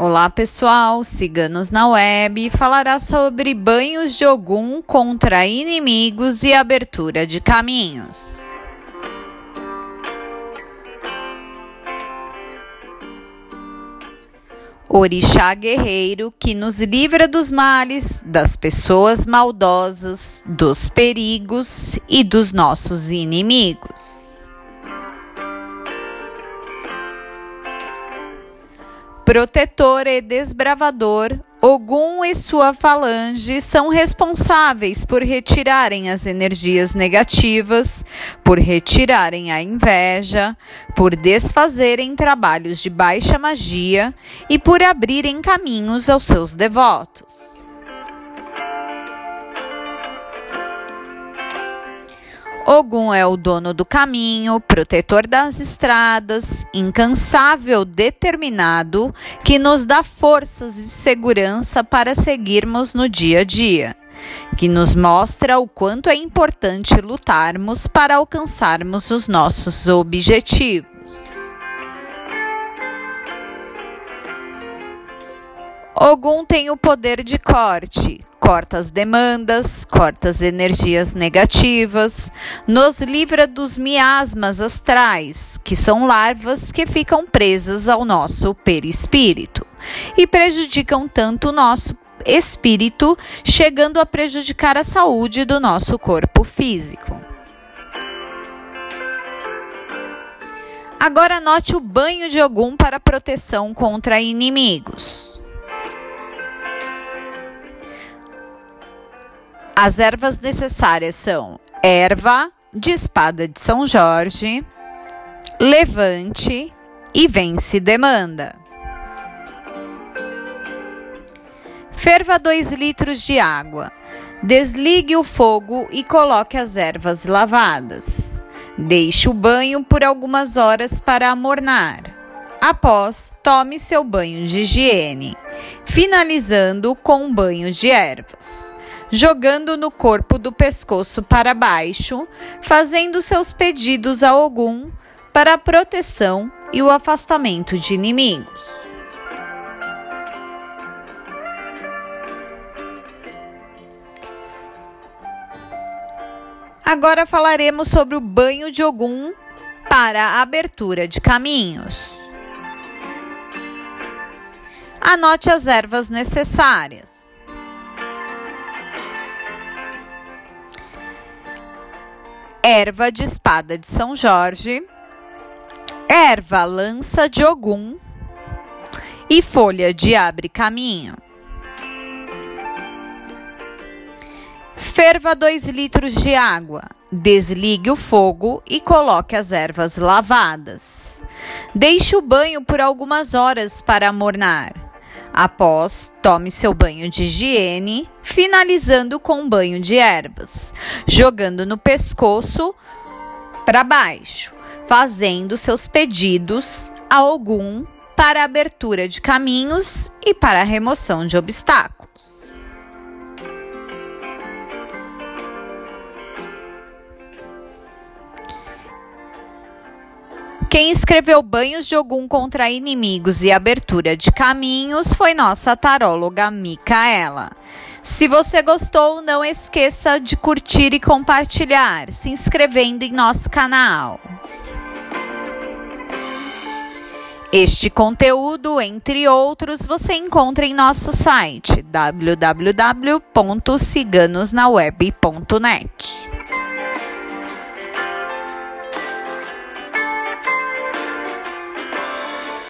Olá pessoal, Ciganos na Web falará sobre banhos de Ogum contra inimigos e abertura de caminhos. Orixá guerreiro que nos livra dos males, das pessoas maldosas, dos perigos e dos nossos inimigos. Protetor e desbravador, Ogum e sua falange são responsáveis por retirarem as energias negativas, por retirarem a inveja, por desfazerem trabalhos de baixa magia e por abrirem caminhos aos seus devotos. Ogum é o dono do caminho, protetor das estradas, incansável, determinado, que nos dá forças e segurança para seguirmos no dia a dia, que nos mostra o quanto é importante lutarmos para alcançarmos os nossos objetivos. Ogum tem o poder de corte, corta as demandas, corta as energias negativas, nos livra dos miasmas astrais, que são larvas que ficam presas ao nosso perispírito e prejudicam tanto o nosso espírito, chegando a prejudicar a saúde do nosso corpo físico. Agora note o banho de Ogum para proteção contra inimigos. As ervas necessárias são erva de espada de São Jorge, levante e vence demanda. Ferva 2 litros de água. Desligue o fogo e coloque as ervas lavadas. Deixe o banho por algumas horas para amornar. Após, tome seu banho de higiene, finalizando com um banho de ervas jogando no corpo do pescoço para baixo, fazendo seus pedidos a Ogum para a proteção e o afastamento de inimigos. Agora falaremos sobre o banho de Ogum para a abertura de caminhos. Anote as ervas necessárias. Erva de espada de São Jorge, erva lança de Ogum e folha de abre caminho. Ferva 2 litros de água. Desligue o fogo e coloque as ervas lavadas. Deixe o banho por algumas horas para amornar. Após, tome seu banho de higiene, finalizando com um banho de ervas, jogando no pescoço para baixo, fazendo seus pedidos a algum para abertura de caminhos e para remoção de obstáculos. Quem escreveu Banhos de Ogum contra inimigos e abertura de caminhos foi nossa taróloga Micaela. Se você gostou, não esqueça de curtir e compartilhar, se inscrevendo em nosso canal. Este conteúdo, entre outros, você encontra em nosso site www.ciganosnaweb.net.